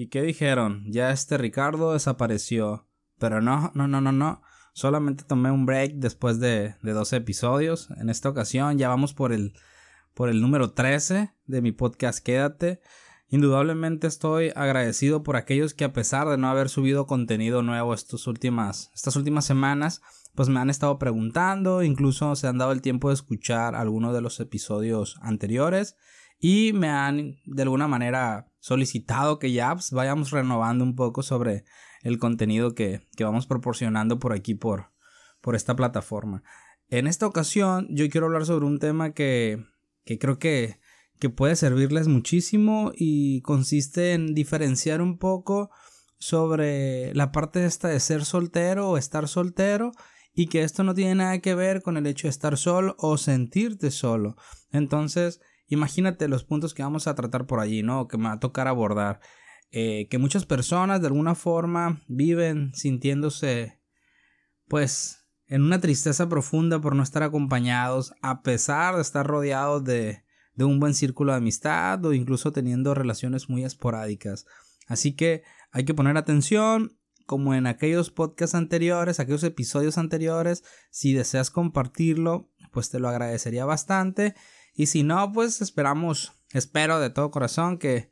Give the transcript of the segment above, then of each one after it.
¿Y qué dijeron? Ya este Ricardo desapareció. Pero no, no, no, no, no. Solamente tomé un break después de, de 12 episodios. En esta ocasión ya vamos por el, por el número 13 de mi podcast Quédate. Indudablemente estoy agradecido por aquellos que a pesar de no haber subido contenido nuevo estas últimas, estas últimas semanas, pues me han estado preguntando, incluso se han dado el tiempo de escuchar algunos de los episodios anteriores y me han de alguna manera solicitado que ya pues, vayamos renovando un poco sobre el contenido que, que vamos proporcionando por aquí por, por esta plataforma. En esta ocasión yo quiero hablar sobre un tema que, que creo que, que puede servirles muchísimo y consiste en diferenciar un poco sobre la parte esta de ser soltero o estar soltero y que esto no tiene nada que ver con el hecho de estar solo o sentirte solo. Entonces, imagínate los puntos que vamos a tratar por allí, ¿no? Que me va a tocar abordar. Eh, que muchas personas de alguna forma viven sintiéndose, pues, en una tristeza profunda por no estar acompañados, a pesar de estar rodeados de, de un buen círculo de amistad o incluso teniendo relaciones muy esporádicas. Así que hay que poner atención como en aquellos podcasts anteriores, aquellos episodios anteriores, si deseas compartirlo, pues te lo agradecería bastante. Y si no, pues esperamos, espero de todo corazón que,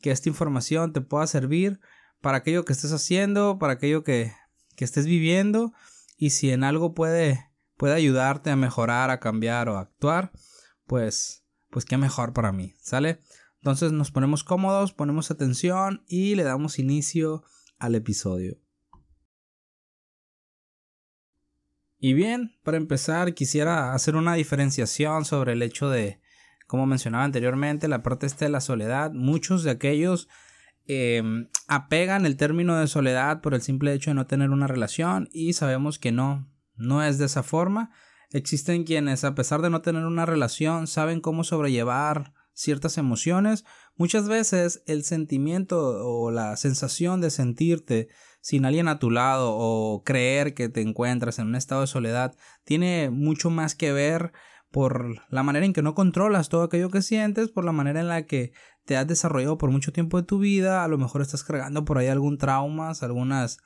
que esta información te pueda servir para aquello que estés haciendo, para aquello que, que estés viviendo. Y si en algo puede, puede ayudarte a mejorar, a cambiar o a actuar, pues, pues qué mejor para mí, ¿sale? Entonces nos ponemos cómodos, ponemos atención y le damos inicio al episodio. Y bien, para empezar quisiera hacer una diferenciación sobre el hecho de, como mencionaba anteriormente, la parte de la soledad. Muchos de aquellos em, apegan el término de soledad por el simple hecho de no tener una relación y sabemos que no, no es de esa forma. Existen quienes, a pesar de no tener una relación, saben cómo sobrellevar ciertas emociones, muchas veces el sentimiento o la sensación de sentirte sin alguien a tu lado o creer que te encuentras en un estado de soledad tiene mucho más que ver por la manera en que no controlas todo aquello que sientes, por la manera en la que te has desarrollado por mucho tiempo de tu vida, a lo mejor estás cargando por ahí algún traumas, algunas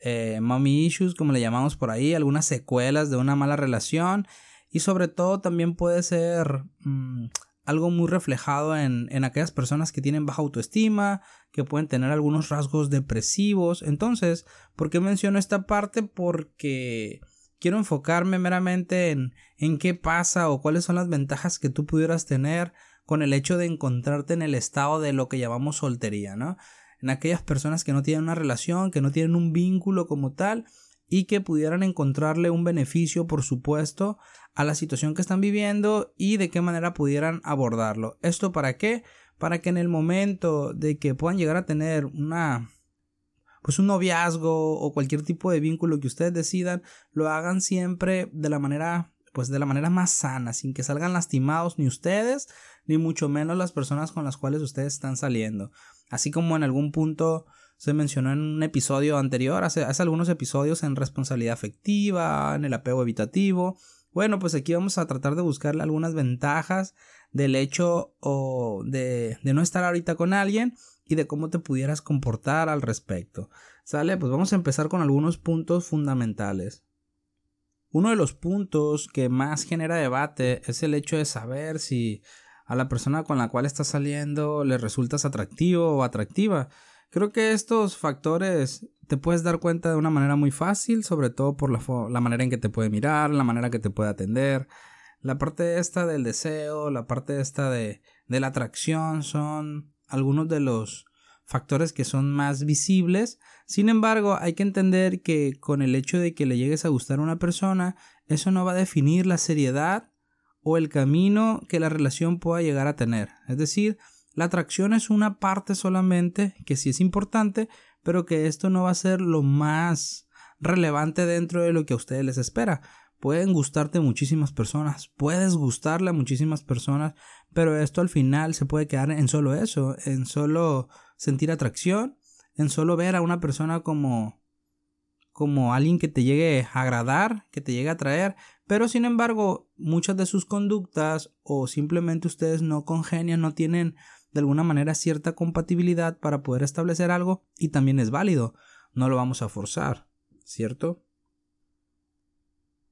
eh, mommy issues, como le llamamos por ahí, algunas secuelas de una mala relación. Y sobre todo también puede ser mm, algo muy reflejado en, en, aquellas personas que tienen baja autoestima, que pueden tener algunos rasgos depresivos. Entonces, ¿por qué menciono esta parte? Porque quiero enfocarme meramente en, en qué pasa o cuáles son las ventajas que tú pudieras tener con el hecho de encontrarte en el estado de lo que llamamos soltería, ¿no? En aquellas personas que no tienen una relación, que no tienen un vínculo como tal y que pudieran encontrarle un beneficio, por supuesto, a la situación que están viviendo y de qué manera pudieran abordarlo. ¿Esto para qué? Para que en el momento de que puedan llegar a tener una pues un noviazgo o cualquier tipo de vínculo que ustedes decidan, lo hagan siempre de la manera pues de la manera más sana, sin que salgan lastimados ni ustedes, ni mucho menos las personas con las cuales ustedes están saliendo. Así como en algún punto se mencionó en un episodio anterior, hace, hace algunos episodios en responsabilidad afectiva, en el apego evitativo, bueno, pues aquí vamos a tratar de buscarle algunas ventajas del hecho o de, de no estar ahorita con alguien y de cómo te pudieras comportar al respecto. ¿Sale? Pues vamos a empezar con algunos puntos fundamentales. Uno de los puntos que más genera debate es el hecho de saber si a la persona con la cual estás saliendo le resultas atractivo o atractiva. Creo que estos factores te puedes dar cuenta de una manera muy fácil, sobre todo por la, manera en que te puede mirar, la manera que te puede atender. La parte esta del deseo, la parte esta de, de la atracción son algunos de los factores que son más visibles. Sin embargo, hay que entender que con el hecho de que le llegues a gustar a una persona, eso no va a definir la seriedad o el camino que la relación pueda llegar a tener. Es decir, la atracción es una parte solamente que sí es importante, pero que esto no va a ser lo más relevante dentro de lo que a ustedes les espera. Pueden gustarte muchísimas personas, puedes gustarle a muchísimas personas, pero esto al final se puede quedar en solo eso, en solo sentir atracción, en solo ver a una persona como como alguien que te llegue a agradar, que te llegue a atraer, pero sin embargo, muchas de sus conductas o simplemente ustedes no congenian, no tienen de alguna manera cierta compatibilidad para poder establecer algo y también es válido. No lo vamos a forzar, ¿cierto?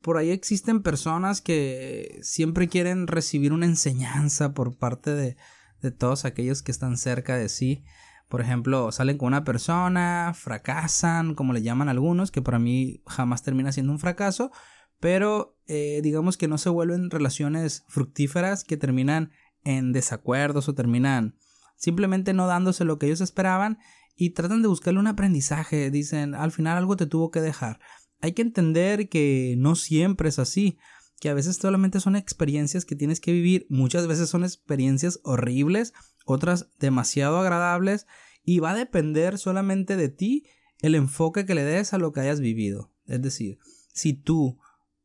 Por ahí existen personas que siempre quieren recibir una enseñanza por parte de, de todos aquellos que están cerca de sí. Por ejemplo, salen con una persona, fracasan, como le llaman algunos, que para mí jamás termina siendo un fracaso, pero eh, digamos que no se vuelven relaciones fructíferas que terminan en desacuerdos o terminan simplemente no dándose lo que ellos esperaban y tratan de buscarle un aprendizaje, dicen, al final algo te tuvo que dejar. Hay que entender que no siempre es así, que a veces solamente son experiencias que tienes que vivir, muchas veces son experiencias horribles, otras demasiado agradables y va a depender solamente de ti el enfoque que le des a lo que hayas vivido. Es decir, si tú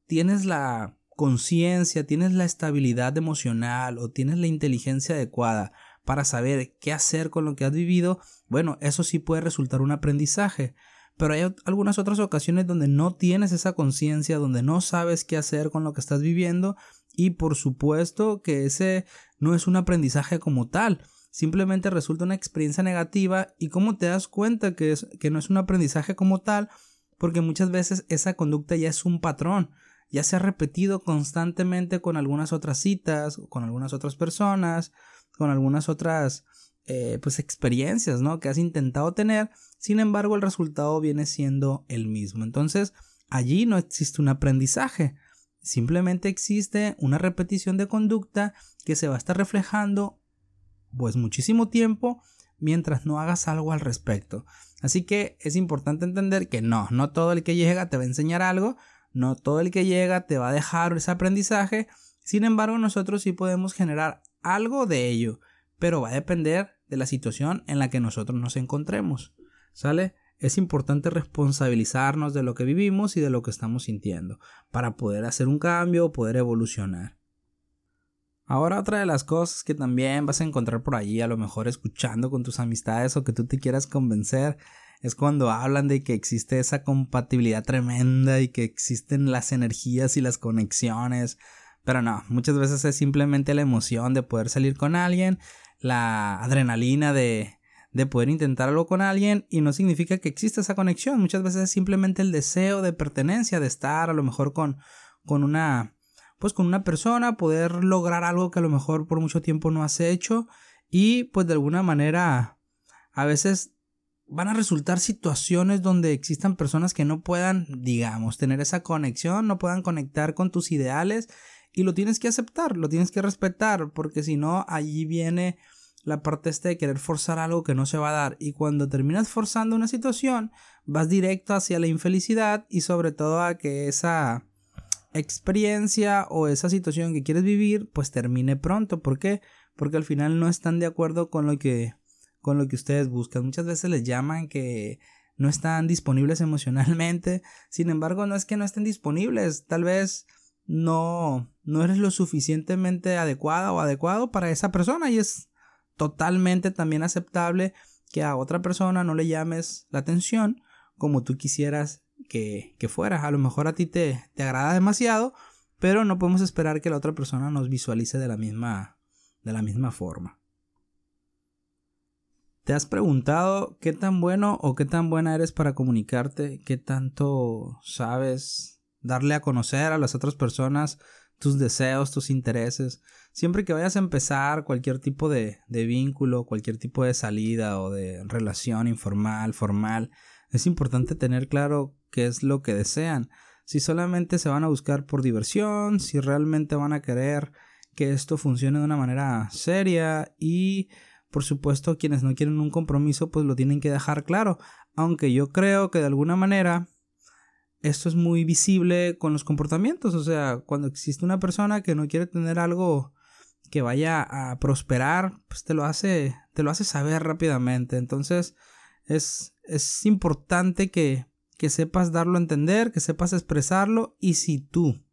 tienes la conciencia, tienes la estabilidad emocional o tienes la inteligencia adecuada para saber qué hacer con lo que has vivido, bueno, eso sí puede resultar un aprendizaje. Pero hay algunas otras ocasiones donde no tienes esa conciencia, donde no sabes qué hacer con lo que estás viviendo y por supuesto que ese no es un aprendizaje como tal, simplemente resulta una experiencia negativa y cómo te das cuenta que, es, que no es un aprendizaje como tal, porque muchas veces esa conducta ya es un patrón, ya se ha repetido constantemente con algunas otras citas, con algunas otras personas, con algunas otras eh, pues experiencias, ¿no? Que has intentado tener, sin embargo el resultado viene siendo el mismo. Entonces, allí no existe un aprendizaje, simplemente existe una repetición de conducta que se va a estar reflejando pues muchísimo tiempo mientras no hagas algo al respecto. Así que es importante entender que no, no todo el que llega te va a enseñar algo, no todo el que llega te va a dejar ese aprendizaje, sin embargo nosotros sí podemos generar algo de ello, pero va a depender de la situación en la que nosotros nos encontremos. ¿Sale? Es importante responsabilizarnos de lo que vivimos y de lo que estamos sintiendo para poder hacer un cambio o poder evolucionar. Ahora otra de las cosas que también vas a encontrar por allí, a lo mejor escuchando con tus amistades o que tú te quieras convencer, es cuando hablan de que existe esa compatibilidad tremenda y que existen las energías y las conexiones. Pero no, muchas veces es simplemente la emoción de poder salir con alguien, la adrenalina de, de poder intentar algo con alguien y no significa que exista esa conexión. Muchas veces es simplemente el deseo de pertenencia, de estar a lo mejor con, con una pues con una persona, poder lograr algo que a lo mejor por mucho tiempo no has hecho y pues de alguna manera a veces van a resultar situaciones donde existan personas que no puedan, digamos, tener esa conexión, no puedan conectar con tus ideales y lo tienes que aceptar, lo tienes que respetar, porque si no, allí viene la parte esta de querer forzar algo que no se va a dar y cuando terminas forzando una situación, vas directo hacia la infelicidad y sobre todo a que esa experiencia o esa situación que quieres vivir pues termine pronto, ¿por qué? Porque al final no están de acuerdo con lo que con lo que ustedes buscan. Muchas veces les llaman que no están disponibles emocionalmente. Sin embargo, no es que no estén disponibles. Tal vez no, no eres lo suficientemente adecuada o adecuado para esa persona y es totalmente también aceptable que a otra persona no le llames la atención como tú quisieras que, que fuera. A lo mejor a ti te, te agrada demasiado, pero no podemos esperar que la otra persona nos visualice de la misma, de la misma forma. ¿Te has preguntado qué tan bueno o qué tan buena eres para comunicarte? ¿Qué tanto sabes darle a conocer a las otras personas tus deseos, tus intereses? Siempre que vayas a empezar cualquier tipo de, de vínculo, cualquier tipo de salida o de relación informal, formal, es importante tener claro qué es lo que desean. Si solamente se van a buscar por diversión, si realmente van a querer que esto funcione de una manera seria y por supuesto, quienes no quieren un compromiso, pues lo tienen que dejar claro. Aunque yo creo que de alguna manera esto es muy visible con los comportamientos. O sea, cuando existe una persona que no quiere tener algo que vaya a prosperar, pues te lo hace, te lo hace saber rápidamente. Entonces, es, es importante que, que sepas darlo a entender, que sepas expresarlo. Y si tú,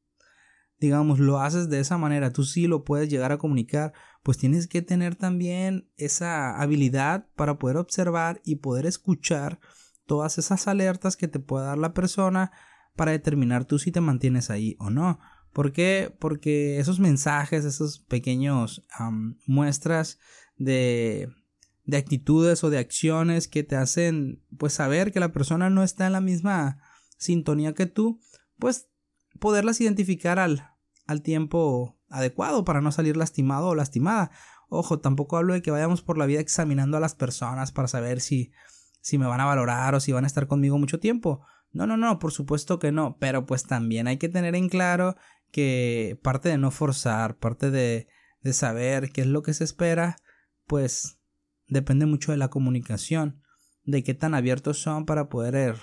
digamos, lo haces de esa manera, tú sí lo puedes llegar a comunicar pues tienes que tener también esa habilidad para poder observar y poder escuchar todas esas alertas que te pueda dar la persona para determinar tú si te mantienes ahí o no. ¿Por qué? Porque esos mensajes, esos pequeños muestras de, de actitudes o de acciones que te hacen pues saber que la persona no está en la misma sintonía que tú, pues poderlas identificar al, al tiempo adecuado para no salir lastimado o lastimada. Ojo, tampoco hablo de que vayamos por la vida examinando a las personas para saber si, si me van a valorar o si van a estar conmigo mucho tiempo. No, no, no, por supuesto que no, pero pues también hay que tener en claro que parte de no forzar, parte de, de saber qué es lo que se espera, pues depende mucho de la comunicación, de qué tan abiertos son para poder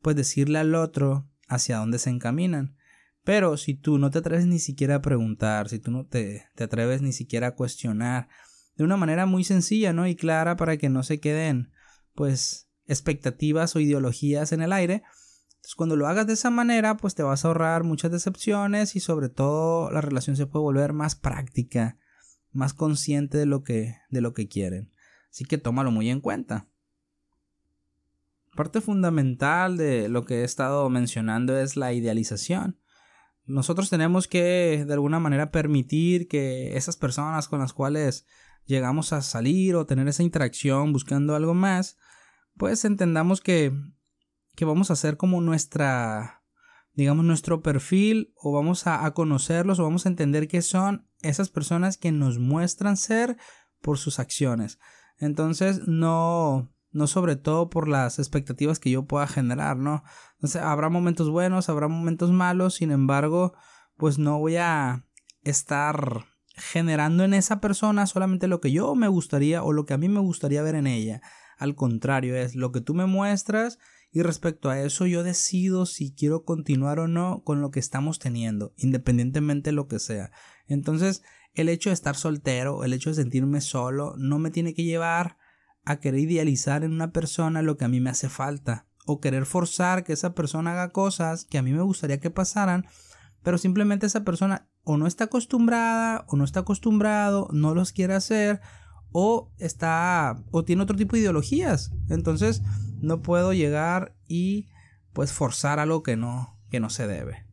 pues decirle al otro hacia dónde se encaminan. Pero si tú no te atreves ni siquiera a preguntar, si tú no te, te atreves ni siquiera a cuestionar, de una manera muy sencilla, ¿no? Y clara para que no se queden, pues, expectativas o ideologías en el aire. Entonces, cuando lo hagas de esa manera, pues te vas a ahorrar muchas decepciones y sobre todo la relación se puede volver más práctica, más consciente de lo que, de lo que quieren. Así que tómalo muy en cuenta. Parte fundamental de lo que he estado mencionando es la idealización. Nosotros tenemos que de alguna manera permitir que esas personas con las cuales llegamos a salir o tener esa interacción buscando algo más, pues entendamos que, que vamos a hacer como nuestra, digamos, nuestro perfil o vamos a, a conocerlos o vamos a entender que son esas personas que nos muestran ser por sus acciones. Entonces no, no sobre todo por las expectativas que yo pueda generar, ¿no? Entonces, habrá momentos buenos, habrá momentos malos, sin embargo, pues no voy a estar generando en esa persona solamente lo que yo me gustaría o lo que a mí me gustaría ver en ella. Al contrario, es lo que tú me muestras y respecto a eso yo decido si quiero continuar o no con lo que estamos teniendo, independientemente de lo que sea. Entonces, el hecho de estar soltero, el hecho de sentirme solo, no me tiene que llevar a querer idealizar en una persona lo que a mí me hace falta o querer forzar que esa persona haga cosas que a mí me gustaría que pasaran, pero simplemente esa persona o no está acostumbrada o no está acostumbrado, no los quiere hacer o está o tiene otro tipo de ideologías. Entonces, no puedo llegar y pues forzar algo que no que no se debe.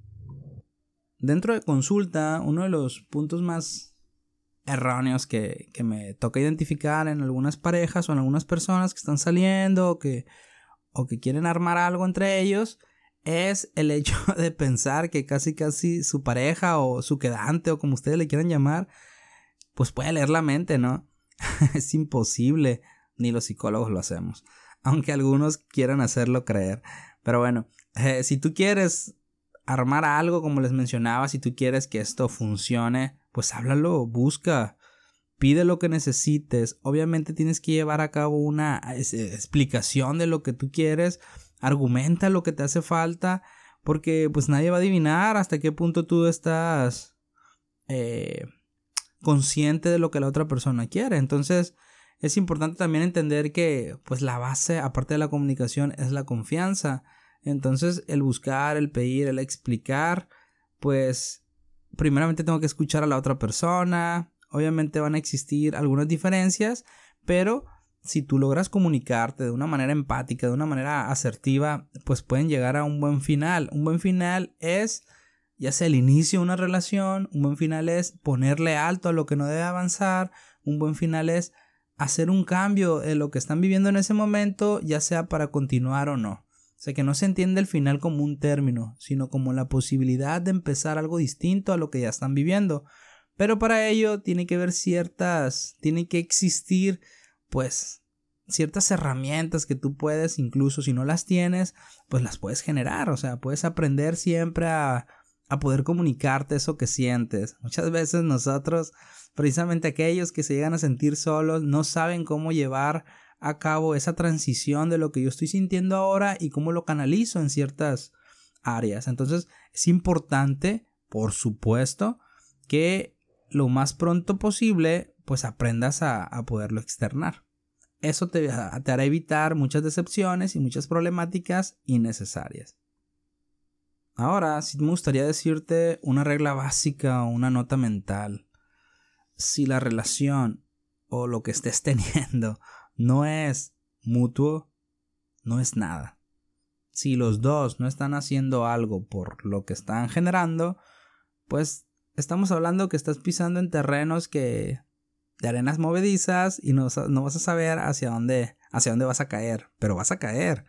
Dentro de consulta, uno de los puntos más erróneos que, que, me toca identificar en algunas parejas o en algunas personas que están saliendo o que, o que quieren armar algo entre ellos es el hecho de pensar que casi casi su pareja o su quedante o como ustedes le quieran llamar pues puede leer la mente, ¿no? es imposible, ni los psicólogos lo hacemos, aunque algunos quieran hacerlo creer. Pero bueno, eh, si tú quieres armar algo como les mencionaba, si tú quieres que esto funcione, pues háblalo, busca, pide lo que necesites. Obviamente tienes que llevar a cabo una explicación de lo que tú quieres, argumenta lo que te hace falta, porque pues nadie va a adivinar hasta qué punto tú estás eh, consciente de lo que la otra persona quiere. Entonces es importante también entender que pues la base, aparte de la comunicación, es la confianza. Entonces el buscar, el pedir, el explicar, pues primeramente tengo que escuchar a la otra persona, obviamente van a existir algunas diferencias, pero si tú logras comunicarte de una manera empática, de una manera asertiva, pues pueden llegar a un buen final. Un buen final es ya sea el inicio de una relación, un buen final es ponerle alto a lo que no debe avanzar, un buen final es hacer un cambio en lo que están viviendo en ese momento, ya sea para continuar o no. O sea, que no se entiende el final como un término, sino como la posibilidad de empezar algo distinto a lo que ya están viviendo. Pero para ello tiene que haber ciertas, tiene que existir, pues, ciertas herramientas que tú puedes, incluso si no las tienes, pues las puedes generar. O sea, puedes aprender siempre a, a poder comunicarte eso que sientes. Muchas veces nosotros, precisamente aquellos que se llegan a sentir solos, no saben cómo llevar a cabo esa transición de lo que yo estoy sintiendo ahora y cómo lo canalizo en ciertas áreas. Entonces es importante, por supuesto, que lo más pronto posible pues aprendas a, poderlo externar. Eso te, te hará evitar muchas decepciones y muchas problemáticas innecesarias. Ahora, sí me gustaría decirte una regla básica o una nota mental. Si la relación o lo que estés teniendo no es mutuo, no es nada. Si los dos no están haciendo algo por lo que están generando, pues estamos hablando que estás pisando en terrenos que de arenas movedizas y no, vas a saber hacia dónde, hacia dónde vas a caer, pero vas a caer.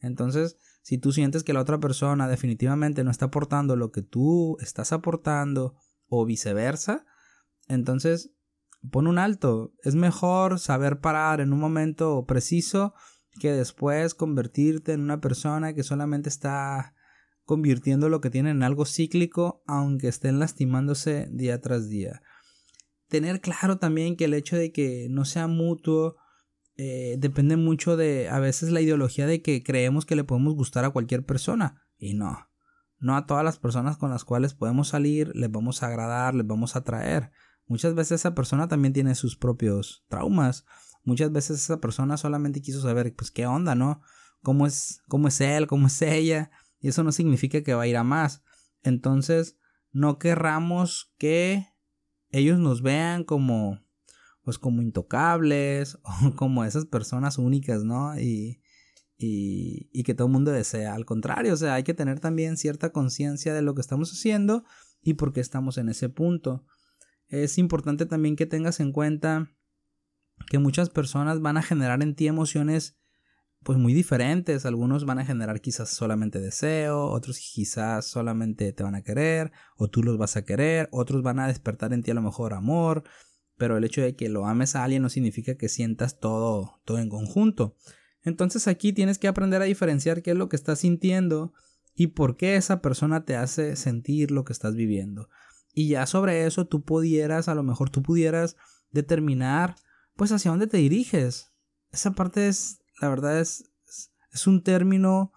Entonces, si tú sientes que la otra persona definitivamente no está aportando lo que tú estás aportando o viceversa, entonces pon un alto. Es mejor saber parar en un momento preciso que después convertirte en una persona que solamente está convirtiendo lo que tiene en algo cíclico, aunque estén lastimándose día tras día. Tener claro también que el hecho de que no sea mutuo eh, depende mucho de a veces la ideología de que creemos que le podemos gustar a cualquier persona y no. No a todas las personas con las cuales podemos salir les vamos a agradar, les vamos a atraer. Muchas veces esa persona también tiene sus propios traumas. Muchas veces esa persona solamente quiso saber, pues, qué onda, ¿no? ¿Cómo es, cómo es él, cómo es ella? Y eso no significa que va a ir a más. Entonces, no querramos que ellos nos vean como, pues, como intocables o como esas personas únicas, ¿no? Y, y, y que todo el mundo desea. Al contrario, o sea, hay que tener también cierta conciencia de lo que estamos haciendo y por qué estamos en ese punto. Es importante también que tengas en cuenta que muchas personas van a generar en ti emociones pues muy diferentes. Algunos van a generar quizás solamente deseo, otros quizás solamente te van a querer, o tú los vas a querer, otros van a despertar en ti a lo mejor amor, pero el hecho de que lo ames a alguien no significa que sientas todo, todo en conjunto. Entonces aquí tienes que aprender a diferenciar qué es lo que estás sintiendo y por qué esa persona te hace sentir lo que estás viviendo. Y ya sobre eso tú pudieras, a lo mejor tú pudieras determinar pues hacia dónde te diriges. Esa parte es, la verdad es, es un término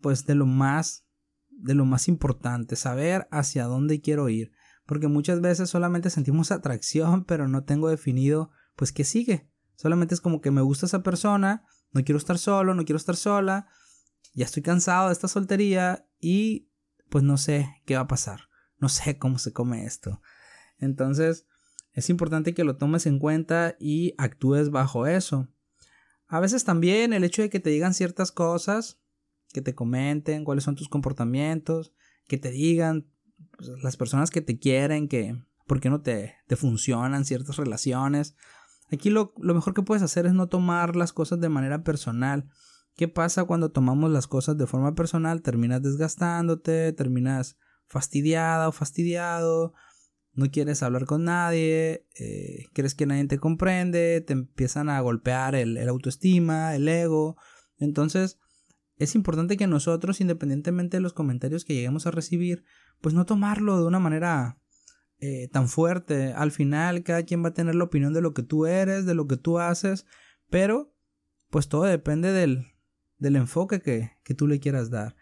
pues de lo más, de lo más importante, saber hacia dónde quiero ir. Porque muchas veces solamente sentimos atracción, pero no tengo definido pues qué sigue. Solamente es como que me gusta esa persona, no quiero estar solo, no quiero estar sola, ya estoy cansado de esta soltería y pues no sé qué va a pasar no sé cómo se come esto. Entonces, es importante que lo tomes en cuenta y actúes bajo eso. A veces también el hecho de que te digan ciertas cosas, que te comenten cuáles son tus comportamientos, que te digan pues, las personas que te quieren, que por qué no te, te funcionan ciertas relaciones. Aquí lo, lo mejor que puedes hacer es no tomar las cosas de manera personal. ¿Qué pasa cuando tomamos las cosas de forma personal? Terminas desgastándote, terminas fastidiada o fastidiado, no quieres hablar con nadie, eh, crees que nadie te comprende, te empiezan a golpear el, autoestima, el ego. Entonces, es importante que nosotros, independientemente de los comentarios que lleguemos a recibir, pues no tomarlo de una manera eh, tan fuerte. Al final, cada quien va a tener la opinión de lo que tú eres, de lo que tú haces, pero pues todo depende del, del enfoque que, que tú le quieras dar.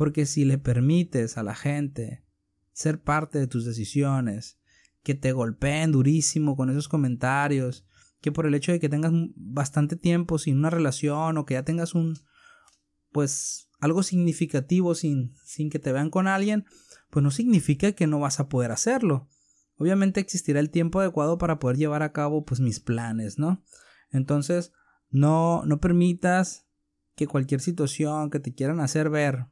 Porque si le permites a la gente ser parte de tus decisiones, que te golpeen durísimo con esos comentarios, que por el hecho de que tengas bastante tiempo sin una relación o que ya tengas un pues algo significativo sin, sin que te vean con alguien, pues no significa que no vas a poder hacerlo. Obviamente existirá el tiempo adecuado para poder llevar a cabo pues mis planes, ¿no? Entonces, no no permitas que cualquier situación que te quieran hacer ver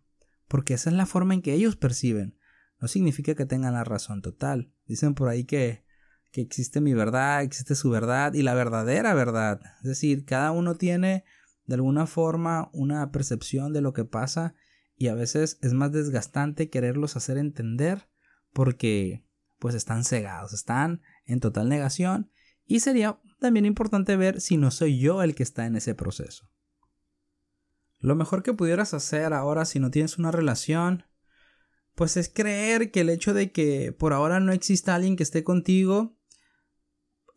porque esa es la forma en que ellos perciben. No significa que tengan la razón total. Dicen por ahí que, que existe mi verdad, existe su verdad y la verdadera verdad. Es decir, cada uno tiene de alguna forma una percepción de lo que pasa y a veces es más desgastante quererlos hacer entender porque pues están cegados, están en total negación y sería también importante ver si no soy yo el que está en ese proceso. Lo mejor que pudieras hacer ahora si no tienes una relación, pues es creer que el hecho de que por ahora no exista alguien que esté contigo,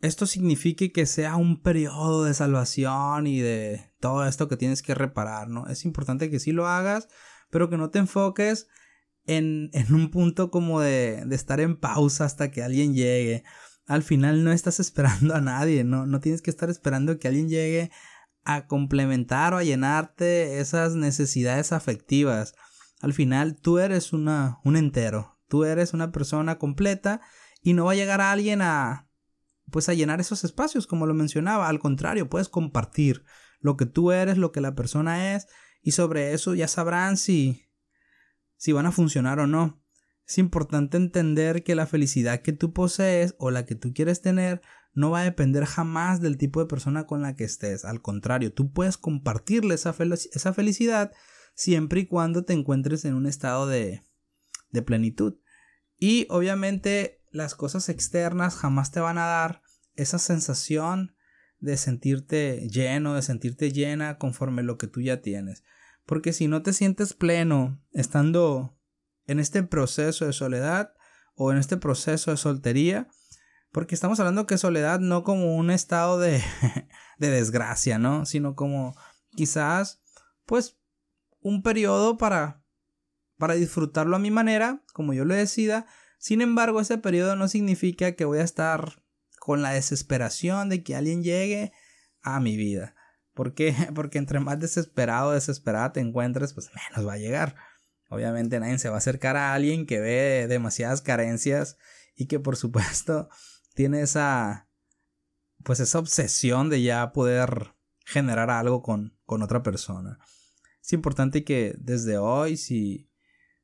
esto signifique que sea un periodo de salvación y de todo esto que tienes que reparar, ¿no? Es importante que sí lo hagas, pero que no te enfoques en, en un punto como de, de estar en pausa hasta que alguien llegue. Al final no estás esperando a nadie, ¿no? No tienes que estar esperando que alguien llegue a complementar o a llenarte esas necesidades afectivas. Al final tú eres una, un entero, tú eres una persona completa y no va a llegar a alguien a pues a llenar esos espacios como lo mencionaba, al contrario, puedes compartir lo que tú eres, lo que la persona es y sobre eso ya sabrán si si van a funcionar o no. Es importante entender que la felicidad que tú posees o la que tú quieres tener no va a depender jamás del tipo de persona con la que estés. Al contrario, tú puedes compartirle esa, esa felicidad siempre y cuando te encuentres en un estado de, de plenitud. Y obviamente las cosas externas jamás te van a dar esa sensación de sentirte lleno, de sentirte llena conforme lo que tú ya tienes. Porque si no te sientes pleno estando en este proceso de soledad o en este proceso de soltería, porque estamos hablando que soledad no como un estado de, de desgracia, ¿no? Sino como quizás, pues, un periodo para, para disfrutarlo a mi manera, como yo lo decida. Sin embargo, ese periodo no significa que voy a estar con la desesperación de que alguien llegue a mi vida. ¿Por qué? Porque entre más desesperado o desesperada te encuentres, pues menos va a llegar. Obviamente nadie se va a acercar a alguien que ve demasiadas carencias y que por supuesto tiene esa pues esa obsesión de ya poder generar algo con, con otra persona. Es importante que desde hoy, si,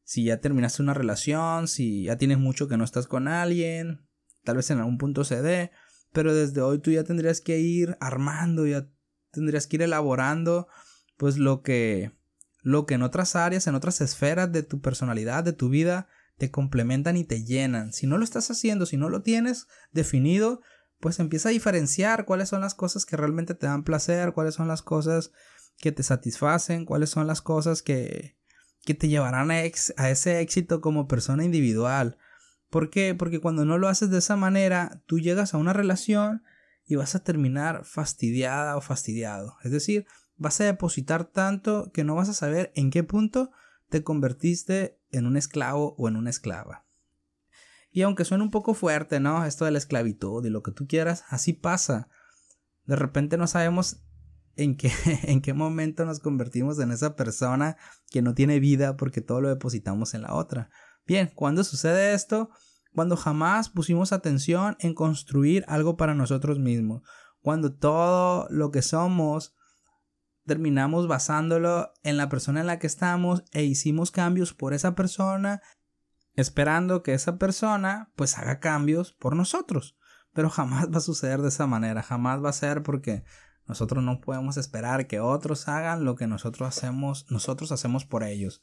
si ya terminaste una relación, si ya tienes mucho que no estás con alguien, tal vez en algún punto se dé, pero desde hoy tú ya tendrías que ir armando, ya tendrías que ir elaborando, pues lo que, lo que en otras áreas, en otras esferas de tu personalidad, de tu vida, te complementan y te llenan. Si no lo estás haciendo, si no lo tienes definido, pues empieza a diferenciar cuáles son las cosas que realmente te dan placer, cuáles son las cosas que te satisfacen, cuáles son las cosas que, que te llevarán a, a ese éxito como persona individual. ¿Por qué? Porque cuando no lo haces de esa manera, tú llegas a una relación y vas a terminar fastidiada o fastidiado. Es decir, vas a depositar tanto que no vas a saber en qué punto te convertiste en un esclavo o en una esclava. Y aunque suene un poco fuerte, ¿no? Esto de la esclavitud y lo que tú quieras, así pasa. De repente no sabemos en qué, en qué momento nos convertimos en esa persona que no tiene vida porque todo lo depositamos en la otra. Bien, ¿cuándo sucede esto? Cuando jamás pusimos atención en construir algo para nosotros mismos. Cuando todo lo que somos terminamos basándolo en la persona en la que estamos e hicimos cambios por esa persona, esperando que esa persona pues haga cambios por nosotros. Pero jamás va a suceder de esa manera, jamás va a ser porque nosotros no podemos esperar que otros hagan lo que nosotros hacemos, nosotros hacemos por ellos.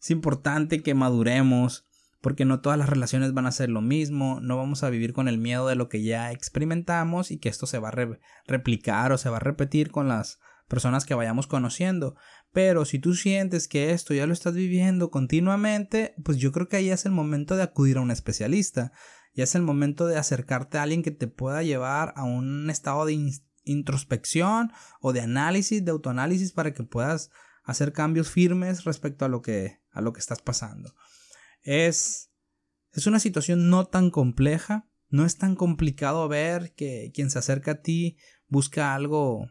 Es importante que maduremos, porque no todas las relaciones van a ser lo mismo, no vamos a vivir con el miedo de lo que ya experimentamos y que esto se va a replicar o se va a repetir con las personas que vayamos conociendo. Pero si tú sientes que esto ya lo estás viviendo continuamente, pues yo creo que ahí es el momento de acudir a un especialista. Ya es el momento de acercarte a alguien que te pueda llevar a un estado de introspección o de análisis, de autoanálisis para que puedas hacer cambios firmes respecto a lo que, a lo que estás pasando. Es, es una situación no tan compleja, no es tan complicado ver que quien se acerca a ti busca algo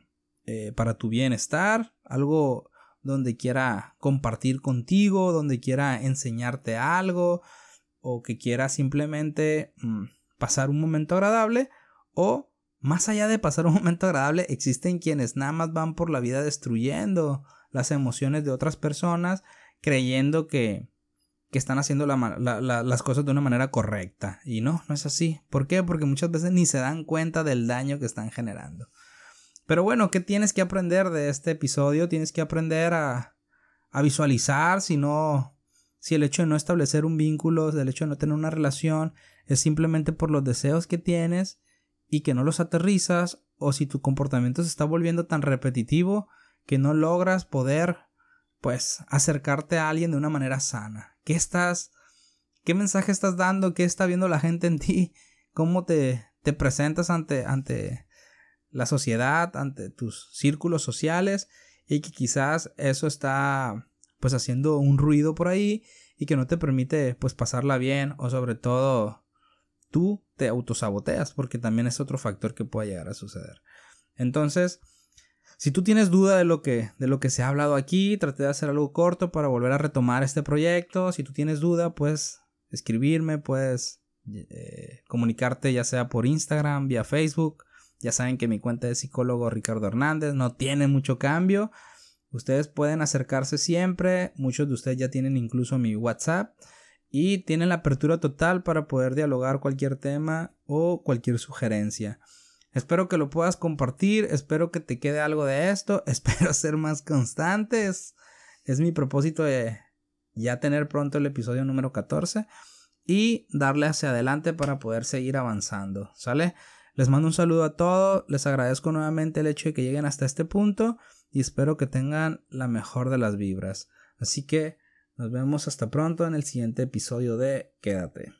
eh, para tu bienestar, algo donde quiera compartir contigo, donde quiera enseñarte algo o que quiera simplemente mm, pasar un momento agradable o más allá de pasar un momento agradable existen quienes nada más van por la vida destruyendo las emociones de otras personas creyendo que, que están haciendo las cosas de una manera correcta y no, no es así. ¿Por qué? Porque muchas veces ni se dan cuenta del daño que están generando. Pero bueno, ¿qué tienes que aprender de este episodio? Tienes que aprender a, a visualizar, si no, si el hecho de no establecer un vínculo, el hecho de no tener una relación, es simplemente por los deseos que tienes y que no los aterrizas, o si tu comportamiento se está volviendo tan repetitivo que no logras poder, pues, acercarte a alguien de una manera sana. ¿Qué estás, qué mensaje estás dando? ¿Qué está viendo la gente en ti? ¿Cómo te, te presentas ante, ante, la sociedad, ante tus círculos sociales y que quizás eso está pues haciendo un ruido por ahí y que no te permite pues pasarla bien o sobre todo tú te autosaboteas porque también es otro factor que puede llegar a suceder. Entonces, si tú tienes duda de lo que de lo que se ha hablado aquí, traté de hacer algo corto para volver a retomar este proyecto. Si tú tienes duda, puedes escribirme, puedes eh, comunicarte ya sea por Instagram, vía Facebook ya saben que mi cuenta de psicólogo Ricardo Hernández no tiene mucho cambio. Ustedes pueden acercarse siempre. Muchos de ustedes ya tienen incluso mi WhatsApp. y tienen la apertura total para poder dialogar cualquier tema o cualquier sugerencia. Espero que lo puedas compartir, espero que te quede algo de esto, espero ser más constantes. Es mi propósito de ya tener pronto el episodio número 14 y darle hacia adelante para poder seguir avanzando, ¿sale? Les mando un saludo a todos, les agradezco nuevamente el hecho de que lleguen hasta este punto y espero que tengan la mejor de las vibras. Así que nos vemos hasta pronto en el siguiente episodio de Quédate.